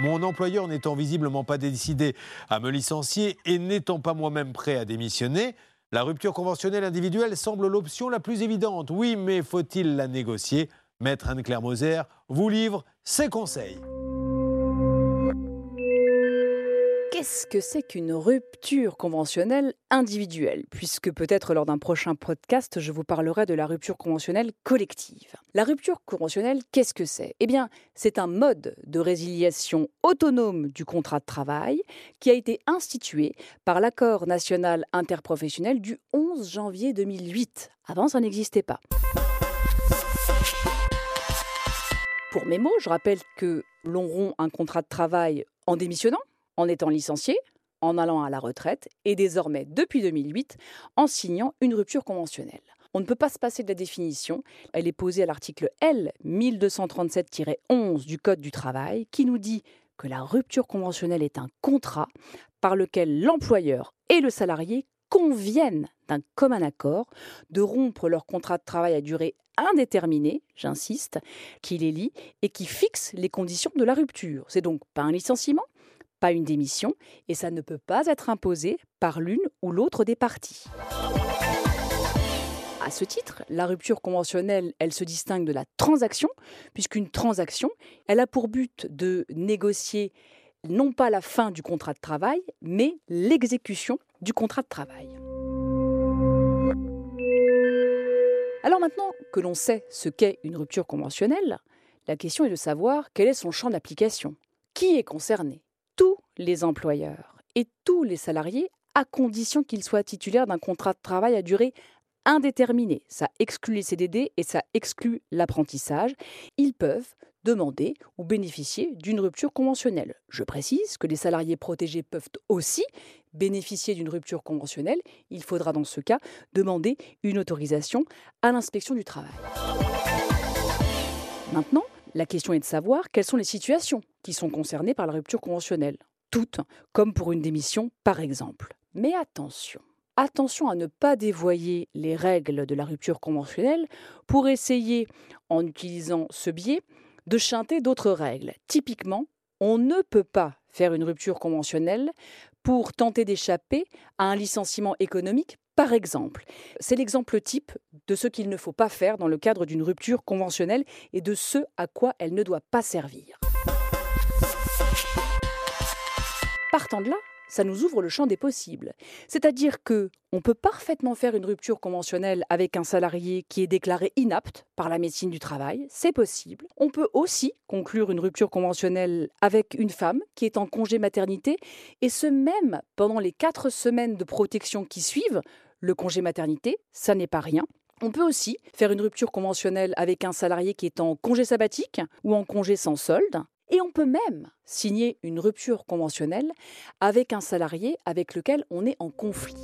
Mon employeur n'étant visiblement pas décidé à me licencier et n'étant pas moi-même prêt à démissionner, la rupture conventionnelle individuelle semble l'option la plus évidente. Oui, mais faut-il la négocier? Maître Anne-Claire Moser vous livre ses conseils. Qu'est-ce que c'est qu'une rupture conventionnelle individuelle? Puisque peut-être lors d'un prochain podcast, je vous parlerai de la rupture conventionnelle collective. La rupture conventionnelle, qu'est-ce que c'est? Eh bien, c'est un mode de résiliation autonome du contrat de travail qui a été institué par l'accord national interprofessionnel du 11 janvier 2008. Avant, ça n'existait pas. Pour mes mots, je rappelle que l'on rompt un contrat de travail en démissionnant en étant licencié, en allant à la retraite et désormais, depuis 2008, en signant une rupture conventionnelle. On ne peut pas se passer de la définition. Elle est posée à l'article L 1237-11 du Code du travail qui nous dit que la rupture conventionnelle est un contrat par lequel l'employeur et le salarié conviennent d'un commun accord de rompre leur contrat de travail à durée indéterminée, j'insiste, qui les lie et qui fixe les conditions de la rupture. C'est donc pas un licenciement, pas une démission, et ça ne peut pas être imposé par l'une ou l'autre des parties. À ce titre, la rupture conventionnelle, elle se distingue de la transaction, puisqu'une transaction, elle a pour but de négocier non pas la fin du contrat de travail, mais l'exécution du contrat de travail. Alors maintenant que l'on sait ce qu'est une rupture conventionnelle, la question est de savoir quel est son champ d'application. Qui est concerné? Les employeurs et tous les salariés à condition qu'ils soient titulaires d'un contrat de travail à durée indéterminée. Ça exclut les CDD et ça exclut l'apprentissage. Ils peuvent demander ou bénéficier d'une rupture conventionnelle. Je précise que les salariés protégés peuvent aussi bénéficier d'une rupture conventionnelle. Il faudra dans ce cas demander une autorisation à l'inspection du travail. Maintenant, la question est de savoir quelles sont les situations qui sont concernées par la rupture conventionnelle toutes, comme pour une démission par exemple. Mais attention, attention à ne pas dévoyer les règles de la rupture conventionnelle pour essayer, en utilisant ce biais, de chanter d'autres règles. Typiquement, on ne peut pas faire une rupture conventionnelle pour tenter d'échapper à un licenciement économique, par exemple. C'est l'exemple type de ce qu'il ne faut pas faire dans le cadre d'une rupture conventionnelle et de ce à quoi elle ne doit pas servir. Partant de là, ça nous ouvre le champ des possibles. C'est-à-dire que on peut parfaitement faire une rupture conventionnelle avec un salarié qui est déclaré inapte par la médecine du travail, c'est possible. On peut aussi conclure une rupture conventionnelle avec une femme qui est en congé maternité, et ce même pendant les quatre semaines de protection qui suivent le congé maternité, ça n'est pas rien. On peut aussi faire une rupture conventionnelle avec un salarié qui est en congé sabbatique ou en congé sans solde. Et on peut même signer une rupture conventionnelle avec un salarié avec lequel on est en conflit.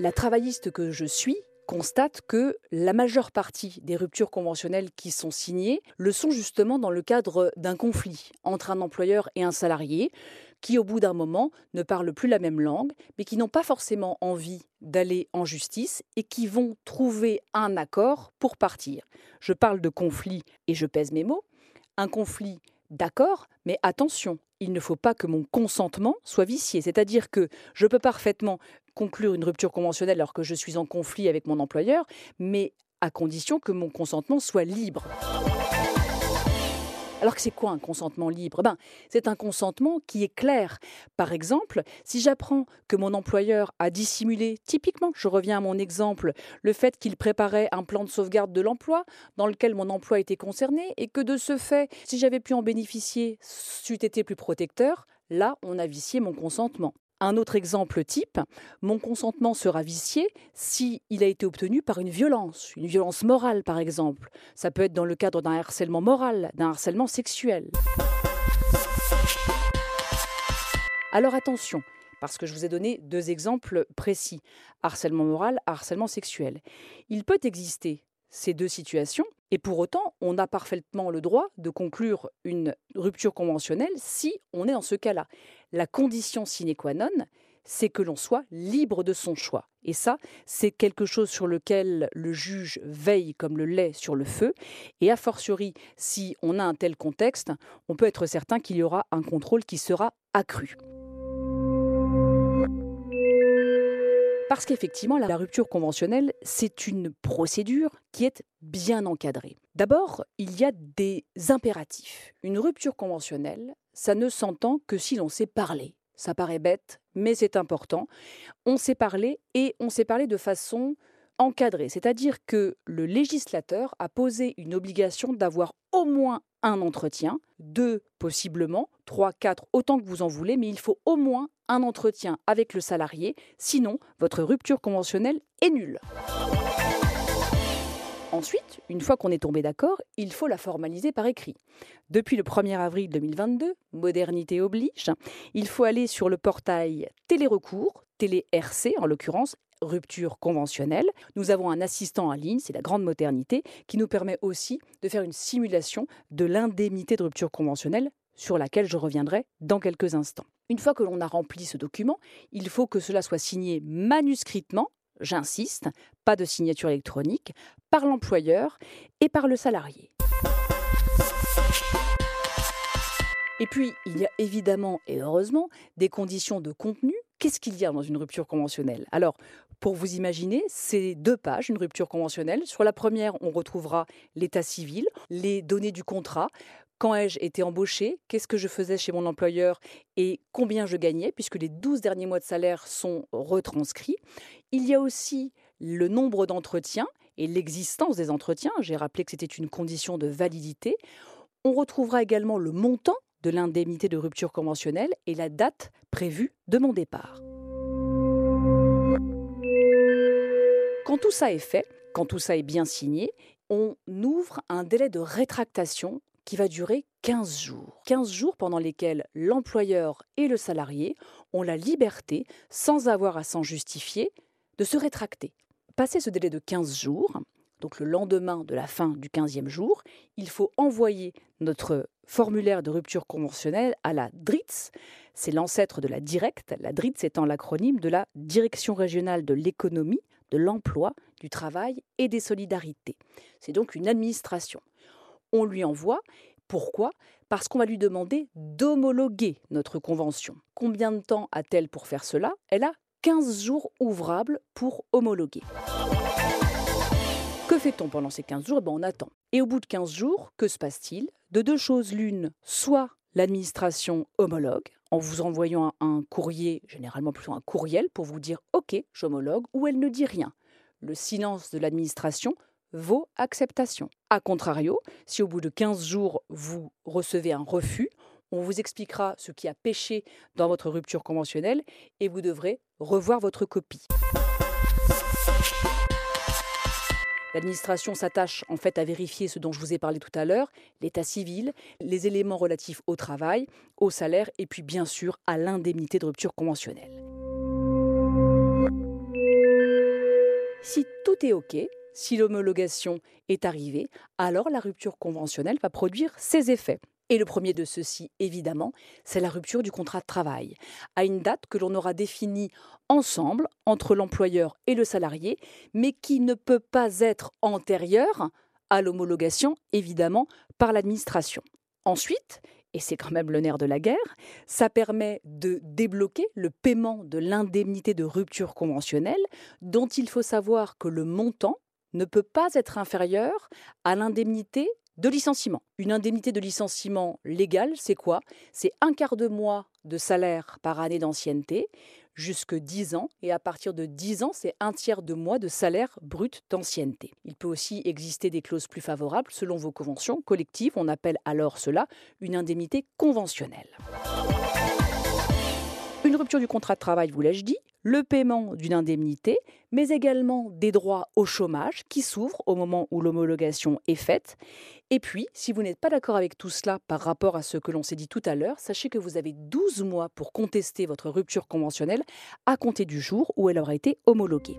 La travailliste que je suis constate que la majeure partie des ruptures conventionnelles qui sont signées le sont justement dans le cadre d'un conflit entre un employeur et un salarié qui, au bout d'un moment, ne parlent plus la même langue, mais qui n'ont pas forcément envie d'aller en justice et qui vont trouver un accord pour partir. Je parle de conflit et je pèse mes mots. Un conflit, d'accord, mais attention, il ne faut pas que mon consentement soit vicié. C'est-à-dire que je peux parfaitement conclure une rupture conventionnelle alors que je suis en conflit avec mon employeur, mais à condition que mon consentement soit libre. Alors que c'est quoi un consentement libre? Ben, C'est un consentement qui est clair. Par exemple, si j'apprends que mon employeur a dissimulé, typiquement, je reviens à mon exemple, le fait qu'il préparait un plan de sauvegarde de l'emploi dans lequel mon emploi était concerné et que de ce fait, si j'avais pu en bénéficier, c'eût été plus protecteur, là, on a vicié mon consentement. Un autre exemple type, mon consentement sera vicié si il a été obtenu par une violence, une violence morale par exemple. Ça peut être dans le cadre d'un harcèlement moral, d'un harcèlement sexuel. Alors attention, parce que je vous ai donné deux exemples précis, harcèlement moral, harcèlement sexuel. Il peut exister ces deux situations, et pour autant, on a parfaitement le droit de conclure une rupture conventionnelle si on est dans ce cas-là. La condition sine qua non, c'est que l'on soit libre de son choix. Et ça, c'est quelque chose sur lequel le juge veille comme le lait sur le feu. Et a fortiori, si on a un tel contexte, on peut être certain qu'il y aura un contrôle qui sera accru. Parce qu'effectivement, la rupture conventionnelle, c'est une procédure qui est bien encadrée. D'abord, il y a des impératifs. Une rupture conventionnelle, ça ne s'entend que si l'on sait parler. Ça paraît bête, mais c'est important. On sait parler et on sait parler de façon encadrée, c'est-à-dire que le législateur a posé une obligation d'avoir au moins un entretien, deux possiblement, trois, quatre, autant que vous en voulez, mais il faut au moins un entretien avec le salarié, sinon votre rupture conventionnelle est nulle. Ensuite, une fois qu'on est tombé d'accord, il faut la formaliser par écrit. Depuis le 1er avril 2022, modernité oblige, il faut aller sur le portail télérecours, télé-RC en l'occurrence, rupture conventionnelle. Nous avons un assistant en ligne, c'est la grande modernité, qui nous permet aussi de faire une simulation de l'indemnité de rupture conventionnelle sur laquelle je reviendrai dans quelques instants. Une fois que l'on a rempli ce document, il faut que cela soit signé manuscritement, j'insiste, pas de signature électronique, par l'employeur et par le salarié. Et puis, il y a évidemment et heureusement des conditions de contenu. Qu'est-ce qu'il y a dans une rupture conventionnelle? Alors, pour vous imaginer, c'est deux pages, une rupture conventionnelle. Sur la première, on retrouvera l'état civil, les données du contrat, quand ai-je été embauché, qu'est-ce que je faisais chez mon employeur? Et combien je gagnais, puisque les 12 derniers mois de salaire sont retranscrits. Il y a aussi le nombre d'entretiens et l'existence des entretiens. J'ai rappelé que c'était une condition de validité. On retrouvera également le montant de l'indemnité de rupture conventionnelle et la date prévue de mon départ. Quand tout ça est fait, quand tout ça est bien signé, on ouvre un délai de rétractation qui va durer 15 jours. 15 jours pendant lesquels l'employeur et le salarié ont la liberté, sans avoir à s'en justifier, de se rétracter. Passé ce délai de 15 jours, donc le lendemain de la fin du 15e jour, il faut envoyer notre formulaire de rupture conventionnelle à la DRITS. C'est l'ancêtre de la DIRECT, la DRITS étant l'acronyme de la Direction régionale de l'économie, de l'emploi, du travail et des solidarités. C'est donc une administration on lui envoie. Pourquoi? Parce qu'on va lui demander d'homologuer notre convention. Combien de temps a-t-elle pour faire cela? Elle a 15 jours ouvrables pour homologuer. Que fait-on pendant ces 15 jours? Eh ben, On attend. Et au bout de 15 jours, que se passe-t-il? De deux choses l'une, soit l'administration homologue, en vous envoyant un, courrier, généralement plutôt un courriel, pour vous dire OK, j'homologue, ou elle ne dit rien. Le silence de l'administration vaut acceptation. A contrario, si au bout de 15 jours, vous recevez un refus, on vous expliquera ce qui a péché dans votre rupture conventionnelle et vous devrez revoir votre copie. L'administration s'attache en fait à vérifier ce dont je vous ai parlé tout à l'heure, l'état civil, les éléments relatifs au travail, au salaire et puis bien sûr à l'indemnité de rupture conventionnelle. Si tout est OK, si l'homologation est arrivée, alors la rupture conventionnelle va produire ses effets. Et le premier de ceux-ci, évidemment, c'est la rupture du contrat de travail, à une date que l'on aura définie ensemble entre l'employeur et le salarié, mais qui ne peut pas être antérieure à l'homologation, évidemment, par l'administration. Ensuite, et c'est quand même le nerf de la guerre, ça permet de débloquer le paiement de l'indemnité de rupture conventionnelle, dont il faut savoir que le montant ne peut pas être inférieur à l'indemnité de licenciement. Une indemnité de licenciement légale, c'est quoi? C'est un quart de mois de salaire par année d'ancienneté jusque 10 ans et à partir de 10 ans, c'est un tiers de mois de salaire brut d'ancienneté. Il peut aussi exister des clauses plus favorables selon vos conventions collectives, on appelle alors cela une indemnité conventionnelle. Une rupture du contrat de travail, vous l'ai-je dit, le paiement d'une indemnité, mais également des droits au chômage qui s'ouvrent au moment où l'homologation est faite. Et puis, si vous n'êtes pas d'accord avec tout cela par rapport à ce que l'on s'est dit tout à l'heure, sachez que vous avez 12 mois pour contester votre rupture conventionnelle à compter du jour où elle aura été homologuée.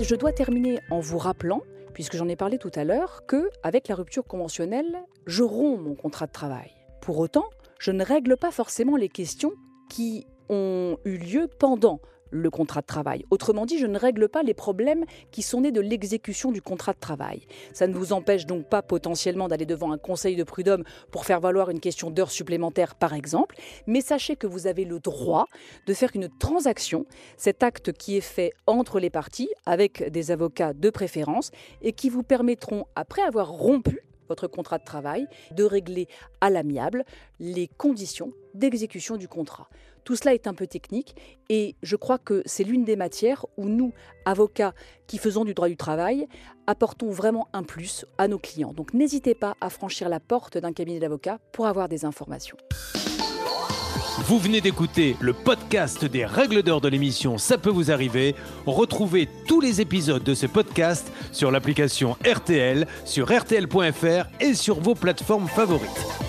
Je dois terminer en vous rappelant puisque j'en ai parlé tout à l'heure, que avec la rupture conventionnelle, je romps mon contrat de travail. Pour autant, je ne règle pas forcément les questions qui ont eu lieu pendant le contrat de travail. Autrement dit, je ne règle pas les problèmes qui sont nés de l'exécution du contrat de travail. Ça ne vous empêche donc pas potentiellement d'aller devant un conseil de prud'homme pour faire valoir une question d'heures supplémentaires, par exemple, mais sachez que vous avez le droit de faire une transaction, cet acte qui est fait entre les parties, avec des avocats de préférence, et qui vous permettront, après avoir rompu votre contrat de travail, de régler à l'amiable les conditions d'exécution du contrat. Tout cela est un peu technique et je crois que c'est l'une des matières où nous, avocats qui faisons du droit du travail, apportons vraiment un plus à nos clients. Donc n'hésitez pas à franchir la porte d'un cabinet d'avocats pour avoir des informations. Vous venez d'écouter le podcast des règles d'or de l'émission Ça peut vous arriver. Retrouvez tous les épisodes de ce podcast sur l'application RTL, sur rtl.fr et sur vos plateformes favorites.